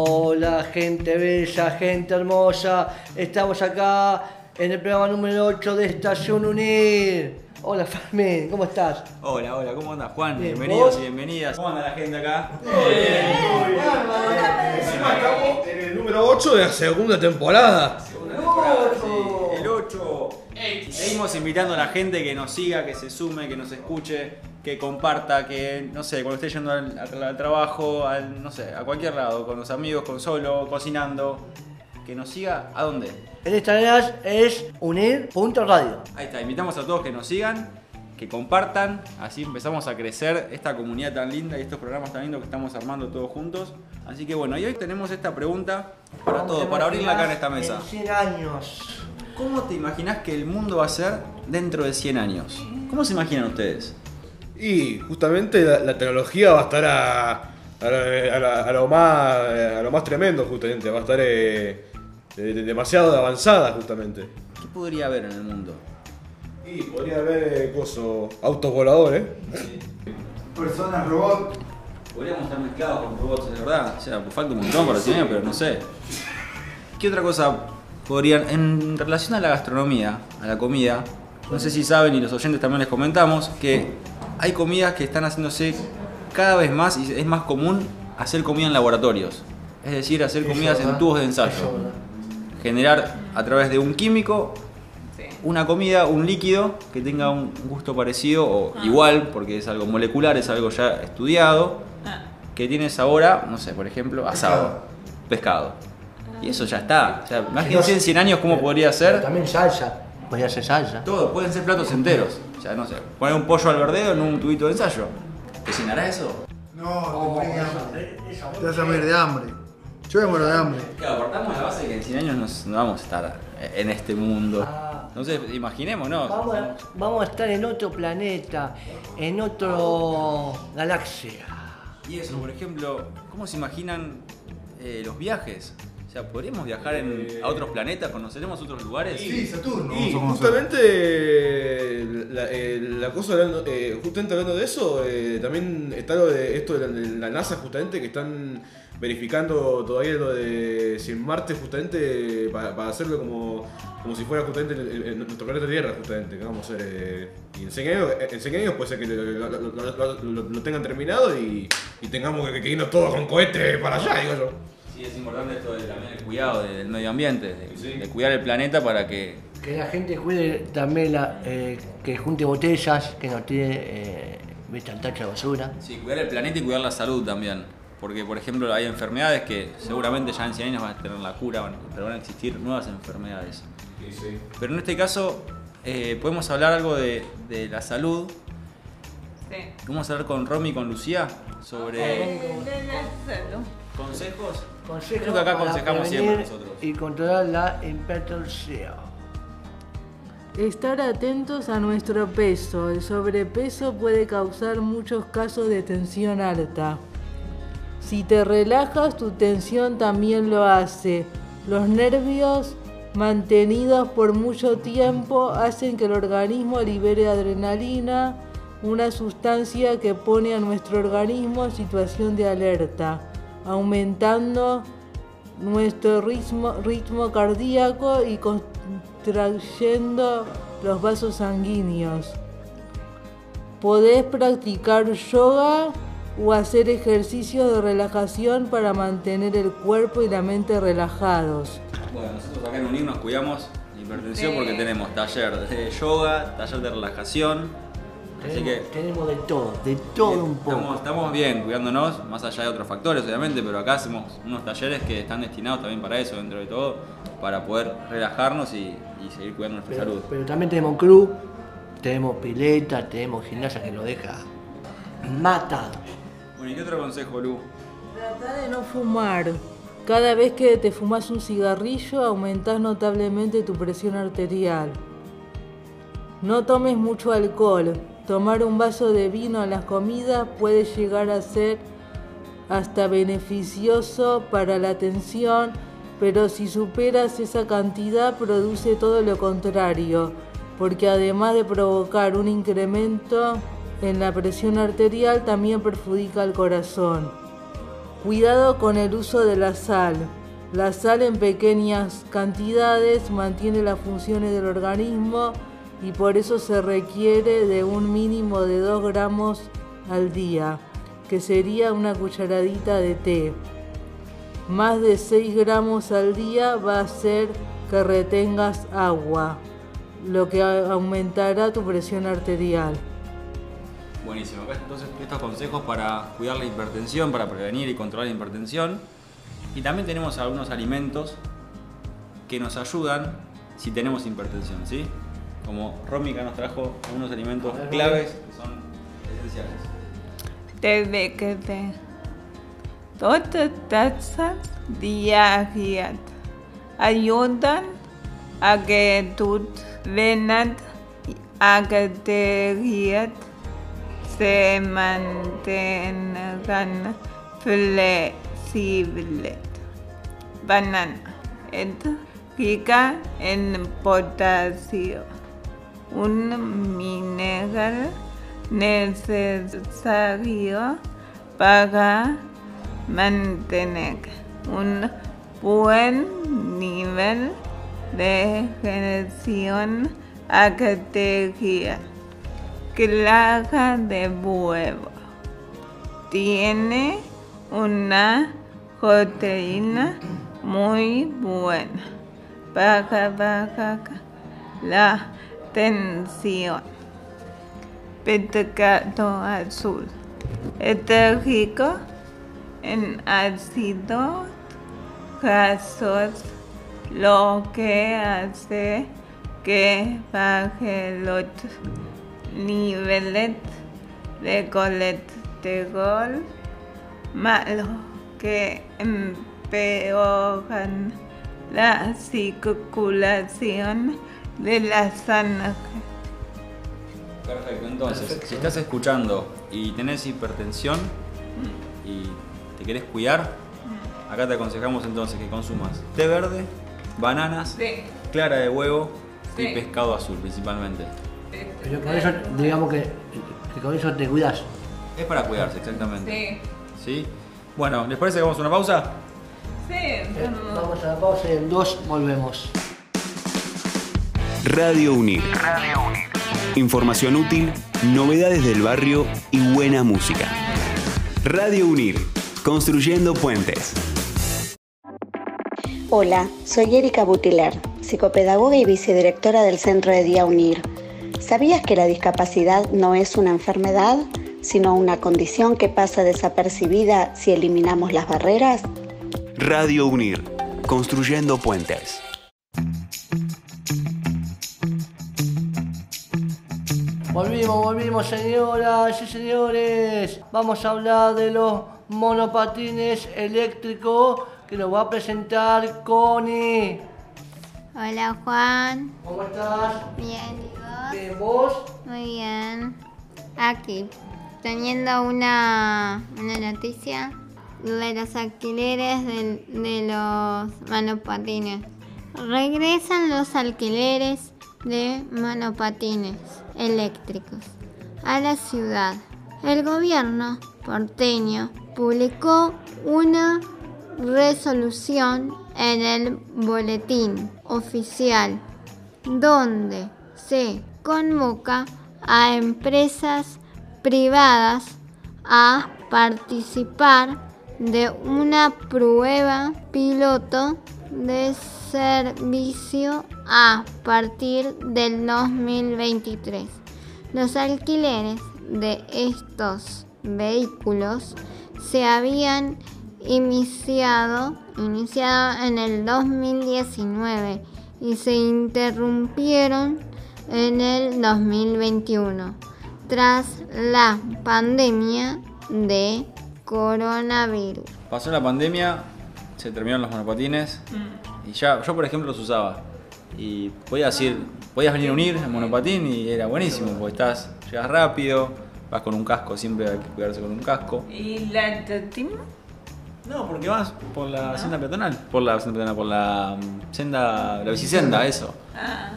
Hola, gente bella, gente hermosa. Estamos acá en el programa número 8 de Estación Unir. Hola, Fermín, ¿cómo estás? Hola, hola, ¿cómo andas, Juan? Bien, Bienvenidos ¿vos? y bienvenidas. ¿Cómo anda la gente acá? Encima estamos en el número 8 de la segunda temporada. El 8. Seguimos invitando a la gente que nos siga, que se sume, que nos escuche, que comparta, que, no sé, cuando esté yendo al, al- al trabajo, al, no sé, a cualquier lado, con los amigos, con solo, cocinando, que nos siga, ¿a dónde? El Instagram es unir.radio. Ahí está, invitamos a todos que nos sigan, que compartan, así empezamos a crecer esta comunidad tan linda y estos programas tan lindos que estamos armando todos juntos. Así que bueno, y hoy tenemos esta pregunta para ¿Cómo todos, para abrirla acá en esta mesa. En 100 años. ¿Cómo te imaginas que el mundo va a ser dentro de 100 años? ¿Cómo se imaginan ustedes? Y justamente la, la tecnología va a estar a, a, la- a la- a lo, más, a lo más tremendo, justamente. Va a estar eh, de- de- demasiado avanzada, justamente. ¿Qué podría haber en el mundo? Y podría haber eh, coso, autos voladores. Personas robot. Podríamos estar mezclados con robots, de verdad. O sea, falta un montón para 100 años, pero no sé. ¿Qué otra cosa podrían, en relación a la gastronomía, a la comida, no sé si saben y los oyentes también les comentamos, que hay comidas que están haciéndose cada vez más y es más común hacer comida en laboratorios. Es decir, hacer comidas en tubos de ensayo. Generar a través de un químico una comida, un líquido que tenga un gusto parecido o igual, porque es algo molecular, es algo ya estudiado, que tiene sabor a, no sé, por ejemplo, asado, pescado. Y eso ya está. O sea, imagínense en 100 años cómo podría ser. También salsa. Podría ser salsa. Todo, pueden ser platos enteros. O sea, no sé, poner un pollo al verdeo en un tubito de ensayo. ¿Te llenará eso? No, te. Esa- Te vas a morir de hambre. Yo me muero de hambre. Claro, partamos la base de que en 100 años nos- no vamos a estar en este mundo. Ah. Entonces, imaginemos, ¿no? Vamos a, vamos a estar en otro planeta, en otro galaxia. Y eso, por ejemplo, ¿cómo se imaginan eh, los viajes? O sea, ¿podríamos viajar en- a otros planetas? ¿Conoceremos otros lugares? Sí, Saturno. Y justamente la, eh, la cosa hablando, eh, justamente hablando de eso, eh, también está lo de esto de la, de la NASA justamente que están verificando todavía lo de si en Marte justamente para, para hacerlo como, como si fuera justamente el- el- el- nuestro planeta Tierra justamente que vamos a hacer eh, y en 100 años, en 100 años puede ser que lo, lo- lo- lo- lo- lo tengan terminado y, y tengamos que, que irnos todos con cohetes para allá digo yo Sí, es importante esto de también el cuidado del medio ambiente, de, de cuidar el planeta para que... Que la gente cuide también, la, eh, que junte botellas, que no tire, eh, viste, al tacho de basura. Sí, cuidar el planeta y cuidar la salud también. Porque, por ejemplo, hay enfermedades que seguramente ya en 100 años van a tener la cura, van- pero van a existir nuevas enfermedades. Pero en este caso, eh, podemos hablar algo de, de la salud. Sí. Vamos a hablar con Romy y con Lucía sobre De la salud. consejos. Consejos Creo que acá para aconsejamos siempre nosotros. Y controlar la hipertensión. Estar atentos a nuestro peso. El sobrepeso puede causar muchos casos de tensión alta. Si te relajas, tu tensión también lo hace. Los nervios mantenidos por mucho tiempo hacen que el organismo libere adrenalina, una sustancia que pone a nuestro organismo en situación de alerta, aumentando nuestro ritmo, ritmo cardíaco y contrayendo los vasos sanguíneos. Podés practicar yoga o hacer ejercicios de relajación para mantener el cuerpo y la mente relajados. Bueno, nosotros acá en UNIR nos cuidamos de hipertensión Sí. porque tenemos taller de yoga, taller de relajación. Así que Tenemos, de todo, de todo un poco. Estamos, estamos bien cuidándonos, más allá de otros factores obviamente, pero acá hacemos unos talleres que están destinados también para eso, dentro de todo, para poder relajarnos y, y seguir cuidando nuestra Pero, salud. pero también tenemos club, tenemos pileta, tenemos gimnasia que lo deja matado. Bueno, ¿y qué otro consejo, Lu? Trata de no fumar. Cada vez que te fumas un cigarrillo aumentas notablemente tu presión arterial. No tomes mucho alcohol. Tomar un vaso de vino en las comidas puede llegar a ser hasta beneficioso para la tensión, pero si superas esa cantidad produce todo lo contrario, porque además de provocar un incremento en la presión arterial también perjudica al corazón. Cuidado con el uso de la sal. La sal en pequeñas cantidades mantiene las funciones del organismo y por eso se requiere de un mínimo de 2 gramos al día, que sería una cucharadita de té. Más de 6 gramos al día va a hacer que retengas agua, lo que aumentará tu presión arterial. Buenísimo. Entonces estos consejos para cuidar la hipertensión, para prevenir y controlar la hipertensión. Y también tenemos algunos alimentos que nos ayudan si tenemos hipertensión, ¿sí? Como Rómica nos trajo algunos alimentos ver, claves que son esenciales. Debe que te dos tazas diarias ayudan a que tus venas arterias se mantengan flexibles. Banana es rica en potasio, un mineral necesario para mantener un buen nivel de generación arterial. Clara de huevo. Tiene una proteína muy buena para bajar la Pescado azul. Está rico en ácidos grasos, lo que hace que baje los niveles de colesterol malo que empeoran la circulación de la sangre. Perfecto, entonces, si estás escuchando y tenés hipertensión y te querés cuidar, acá te aconsejamos entonces que consumas té verde, bananas, Sí. clara de huevo y pescado azul principalmente. Pero con eso, digamos que, que con eso te cuidas. Es para cuidarse, exactamente. Sí. ¿Sí? Bueno, ¿les parece que hagamos una pausa? Sí, Vamos a la pausa y en dos volvemos. Radio Unir. Información útil, novedades del barrio y buena música. Radio Unir. Construyendo puentes. Hola, soy Erika Butiler, psicopedagoga y vicedirectora del Centro de Día Unir. ¿Sabías que la discapacidad no es una enfermedad, sino una condición que pasa desapercibida si eliminamos las barreras? Radio Unir. Construyendo puentes. Volvimos, volvimos, señoras y señores. Vamos a hablar de los monopatines eléctricos que nos va a presentar Connie. Hola Juan, ¿Cómo estás? bien, ¿y vos? Bien, ¿vos? Muy bien. Aquí, teniendo una, una noticia de los alquileres del- de, los monopatines. Regresan los alquileres de monopatines eléctricos a la ciudad. El gobierno porteño publicó una resolución en el boletín oficial donde se convoca a empresas privadas a participar de una prueba piloto de servicio a partir del 2023. Los alquileres de estos vehículos se habían iniciado, iniciado en el 2019 y se interrumpieron en el 2021 tras la pandemia de coronavirus. Pasó la pandemia, se terminaron los monopatines y ya, yo por ejemplo los usaba. Y podías ir, podías venir a unir en monopatín y era buenísimo, porque estás, llegas rápido, vas con un casco, siempre hay que cuidarse con un casco. ¿Y la tetina? No, porque vas por la senda peatonal, por la senda peatonal, por la mm, senda, la bicisenda, eso. Ah,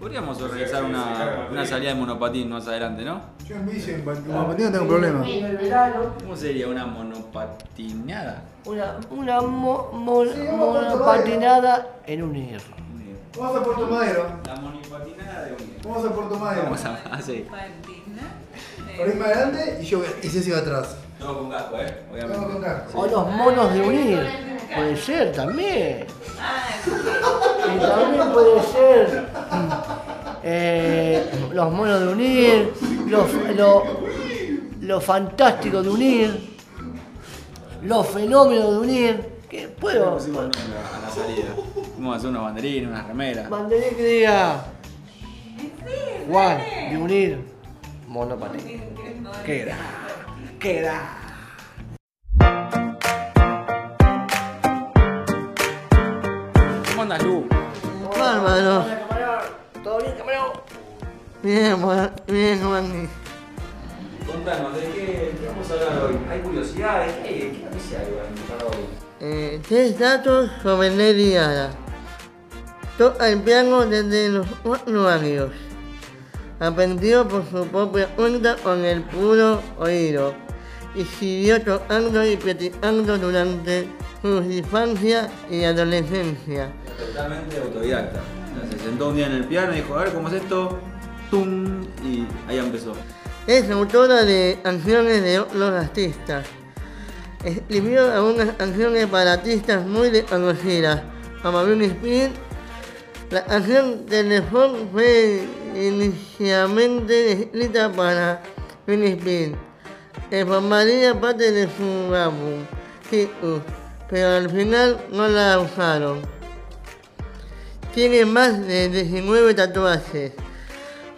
Podríamos organizar una, una salida de monopatín más adelante, ¿no? Yo en bici, en pat- en patín no tengo problema. En el verano, ¿Cómo sería una monopatinada? una, una mo- mo- Sí, vamos a monopatinada en un hierro. Vamos a Puerto Madero. La monopatinada de un Vamos a Puerto Madero. Vamos a así. Por ahí más adelante y yo y Ceci va atrás. Todo con casco, eh. Vamos con Obviamente. casco. O los monos de unir. Puede ser también. Y también puede ser eh, los monos de unir, los, lo, lo fantástico de unir, los fenómenos de unir. Que puedo. Nombre a la salida. Vamos a hacer unos banderines, unas remeras. Mandaré que diga Juan de unir monopatín. Qué gran, qué gran. ¿Cómo andas, Lu? Bárbaro. ¿Todo bien, camarón? Bien, bien, Juan. Contanos, ¿de qué, qué vamos a hablar hoy? ¿Hay curiosidades? ¿Qué, qué noticia hay para hoy? Eh, tres datos sobre Lady Gaga. Toca el piano desde los 4 años. Aprendió por su propia cuenta con el puro oído. Y siguió tocando y practicando durante su infancia y adolescencia. Totalmente autodidacta. Sentó un día en el piano y dijo, a ver cómo es esto. ¡Tum! Y ahí empezó. Es autora de canciones de otros artistas. Escribió algunas canciones para artistas muy desconocidas, como Britney Spears. La canción Telephone fue inicialmente escrita para Britney Spears, formaría parte de su álbum, pero al final no la usaron. Tiene más de 19 tatuajes.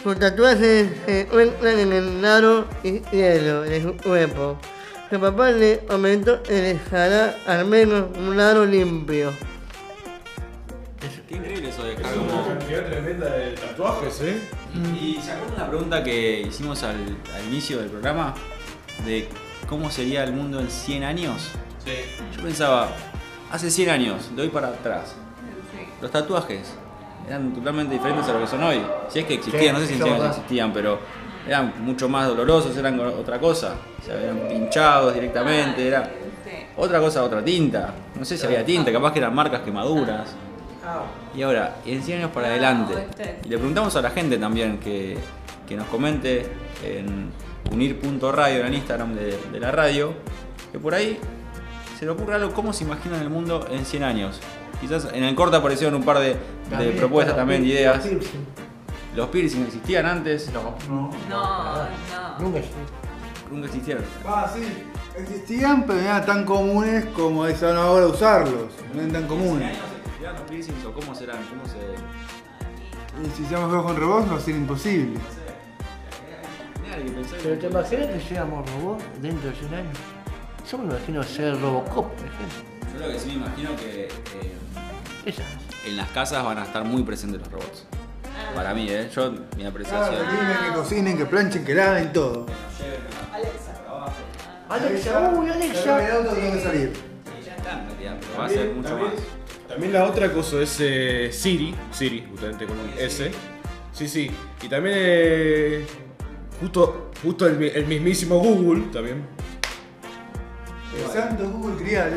Sus tatuajes se encuentran en el lado izquierdo de su cuerpo. Su papá le aumentó que dejará al menos un lado limpio. Qué increíble eso de dejar Una como... cantidad tremenda de tatuajes, ¿eh? Y se acuerdan la pregunta que hicimos al, al inicio del programa de cómo sería el mundo en 100 años. Sí. Yo pensaba, hace 100 años, de hoy para atrás, los tatuajes eran totalmente diferentes a lo que son hoy. Si es que existían, no sé si en 100 años existían, pero eran mucho más dolorosos, eran otra cosa. O sea, eran pinchados directamente, era otra cosa, otra tinta. No sé si había tinta, capaz que eran marcas quemaduras. Y ahora, en 100 años para adelante. Y le preguntamos a la gente también que, que nos comente en unir.radio, en el Instagram de, de la radio, que por ahí se le ocurre algo, cómo se imaginan el mundo en 100 años. Quizás en el corte aparecieron un par de, de propuestas también, de ideas. Los piercing existían antes, No. No, no. Nunca existió. nunca existieron. Ah, sí. Existían, pero no eran tan comunes como están ahora usarlos. No eran tan comunes. ¿Existirán los piercings o cómo serán? ¿Cómo se.? Y si hacemos juegos con robots va a ser imposible. Pero te imaginas que seamos robots dentro de 100 años. Yo me imagino ser Robocop, por ejemplo. Yo lo que sí me imagino que eh. en las casas van a estar muy presentes los robots. Para mí, ¿eh? Yo, mi Claro, apreciación. que limpien, que cocinen, que planchen, que laven, todo. Alexa, uy, Alexa. el auto tiene que salir. Ya está en realidad, pero va a ser mucho también, más. también la otra cosa es eh, Siri, Siri, justamente con un S. Sí, sí. Y también eh, justo, justo el, el mismísimo Google también. El santo Google Crial.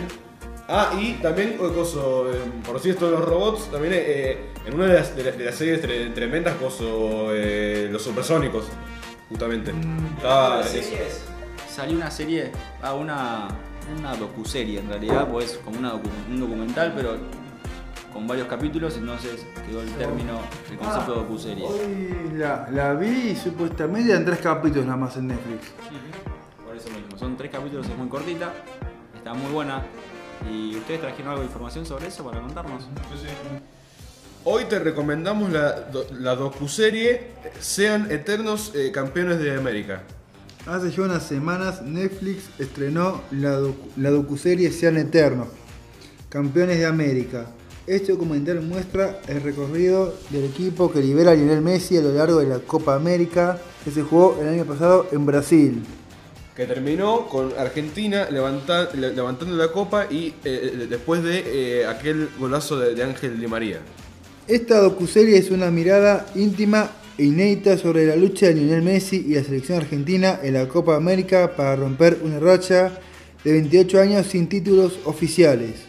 Ah, y también cosa, eh, por decir esto de los robots, también eh, en una de las, de la- de las series tre- tremendas coso, eh, los supersónicos, justamente. Estaba- Las series. Salió una serie, ah, una, una docuserie en realidad, pues como una docu- un documental, pero con varios capítulos, entonces quedó el término, el concepto de docuserie. Hoy la, la vi y supuestamente eran tres capítulos nada más en Netflix. Por eso mismo, son tres capítulos, es muy cortita, está muy buena. ¿Y ustedes trajeron algo de información sobre eso para contarnos? Hoy te recomendamos la, la docuserie Sean Eternos eh, Campeones de América. Hace ya unas semanas Netflix estrenó la, docu- la docuserie Sean Eternos, Campeones de América. Este documental muestra el recorrido del equipo que libera a Lionel Messi a lo largo de la Copa América que se jugó el año pasado en Brasil. Que terminó con Argentina levanta- le- levantando la copa y eh, después de eh, aquel golazo de, de Ángel Di María. Esta docuserie es una mirada íntima e inédita sobre la lucha de Lionel Messi y la selección argentina en la Copa América para romper una racha de 28 años sin títulos oficiales.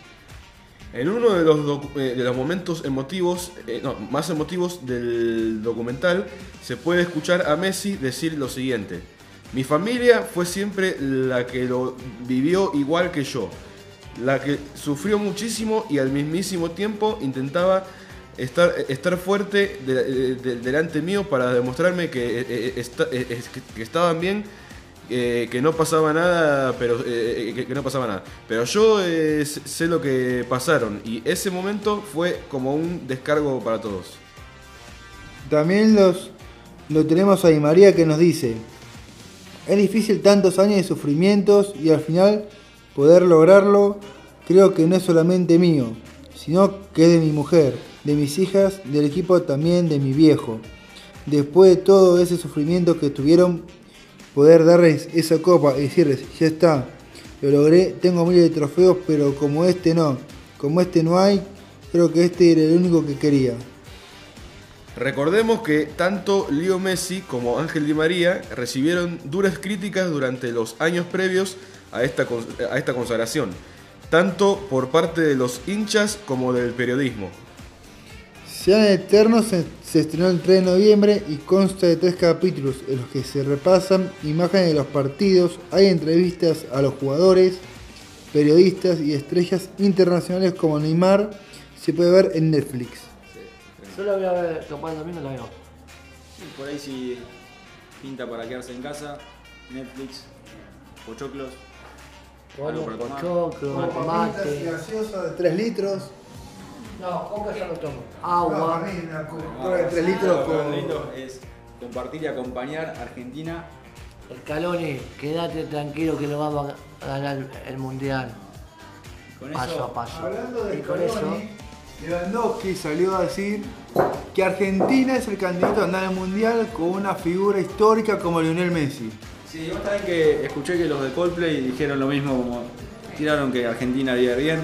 En uno de los, docu- eh, de los momentos emotivos, eh, no, más emotivos del documental, se puede escuchar a Messi decir lo siguiente. Mi familia fue siempre la que lo vivió igual que yo, la que sufrió muchísimo y al mismísimo tiempo intentaba estar, fuerte de- de- delante mío para demostrarme que, eh, eh, eh, estaban bien eh, que no pasaba nada, pero que, no pasaba nada. Pero yo sé lo que pasaron y ese momento fue como un descargo para todos. También los, lo tenemos a Di María que nos dice, es difícil tantos años de sufrimientos y al final poder lograrlo creo que no es solamente mío, sino que es de mi mujer, de mis hijas, del equipo también de mi viejo. Después de todo ese sufrimiento que tuvieron, poder darles esa copa y decirles, ya está, lo logré, tengo miles de trofeos, pero como este no, como este no hay, creo que este era el único que quería. Recordemos que tanto Leo Messi como Ángel Di María recibieron duras críticas durante los años previos a esta, a esta consagración, tanto por parte de los hinchas como del periodismo. Sean Eternos se, se estrenó el 3 de noviembre y consta de tres capítulos en los que se repasan imágenes de los partidos, hay entrevistas a los jugadores, periodistas y estrellas internacionales como Neymar, se puede ver en Netflix. Yo la voy a ver, capaz el domingo la veo. Y por ahí si pinta para quedarse en casa, Netflix, pochoclos, algo para tomar. Pochoclo, tomate. gaseosa de 3 litros. No, coca ya no tomo. Agua. de 3 litros Lo con... lindo es compartir y acompañar a Argentina. El Caloni, quédate tranquilo que lo vamos a ganar el, mundial. Con Paso eso, a paso. Hablando de y con eso, Scaloni, Lewandowski salió a decir que Argentina es el candidato a ganar el mundial con una figura histórica como Lionel Messi. Sí, vos también que escuché que los de Coldplay dijeron lo mismo, como tiraron que Argentina haría bien.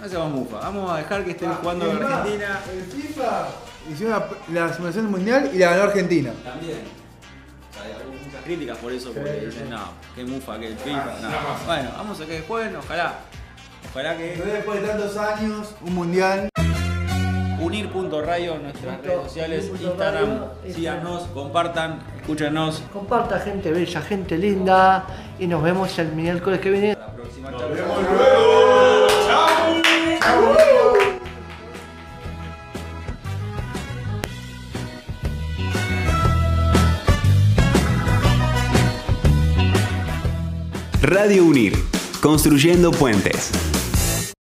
No seamos mufa, vamos a dejar que estén jugando Es más, Argentina. El FIFA hizo una- la simulación del mundial y la ganó Argentina. También. O sea, hay muchas críticas por eso, porque dicen, no, qué mufa, que el FIFA, no. Bueno, vamos a que jueguen, ojalá. Ojalá que Después de tantos años, un mundial. unir.radio en nuestras redes sociales, Instagram, síganos, compartan, escúchenos. comparta gente bella, gente linda. Y nos vemos el miércoles que viene. La próxima. Chau. Radio Unir, construyendo puentes.